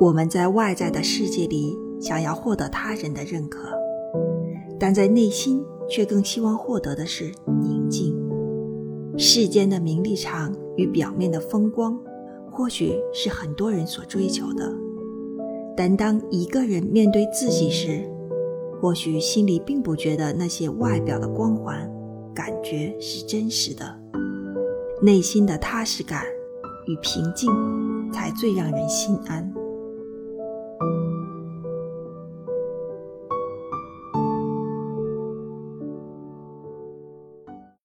我们在外在的世界里想要获得他人的认可但在内心却更希望获得的是宁静。世间的名利场与表面的风光或许是很多人所追求的。但当一个人面对自己时或许心里并不觉得那些外表的光环感觉是真实的。内心的踏实感与平静才最让人心安。